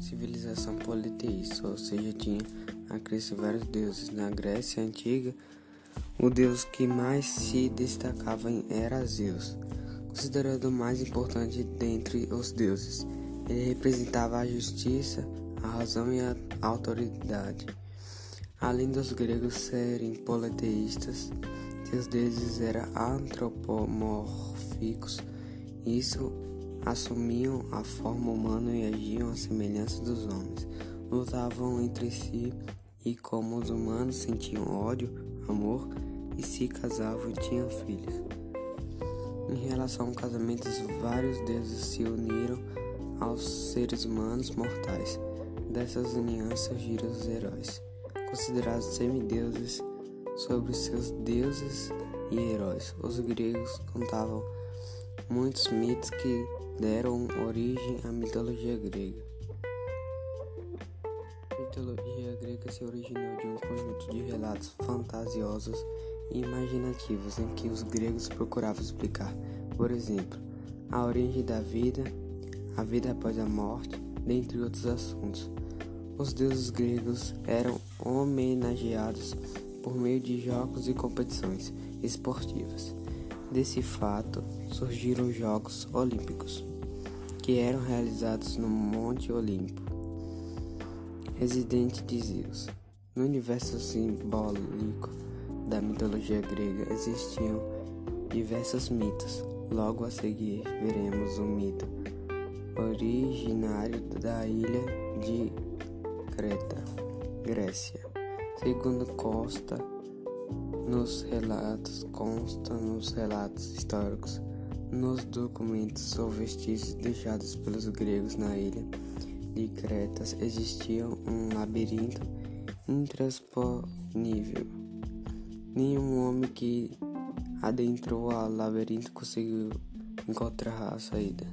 civilização politeísta, ou seja, tinha a crença em vários deuses. Na Grécia Antiga, o deus que mais se destacava era Zeus, considerado o mais importante dentre os deuses. Ele representava a justiça, a razão e a autoridade. Além dos gregos serem politeístas, seus deuses eram antropomórficos. Isso assumiam a forma humana e agiam à semelhança dos homens. Lutavam entre si e, como os humanos sentiam ódio, amor e se casavam e tinham filhos. Em relação ao casamento, vários deuses se uniram aos seres humanos mortais. Dessas uniões surgiram os heróis, considerados semideuses sobre seus deuses e heróis. Os gregos contavam muitos mitos que deram origem à mitologia grega. A mitologia grega se originou de um conjunto de relatos fantasiosos e imaginativos em que os gregos procuravam explicar, por exemplo, a origem da vida, a vida após a morte, dentre outros assuntos. Os deuses gregos eram homenageados por meio de jogos e competições esportivas. Desse fato surgiram os Jogos Olímpicos, que eram realizados no Monte Olimpo, residente de Zeus. No universo simbólico da mitologia grega existiam diversos mitos. Logo a seguir veremos o mito originário da ilha de Creta, Grécia. Segundo consta nos relatos, consta nos relatos históricos, nos documentos ou vestígios deixados pelos gregos na ilha de Creta, existia um labirinto intransponível. Nenhum homem que adentrou ao labirinto conseguiu encontrar a saída.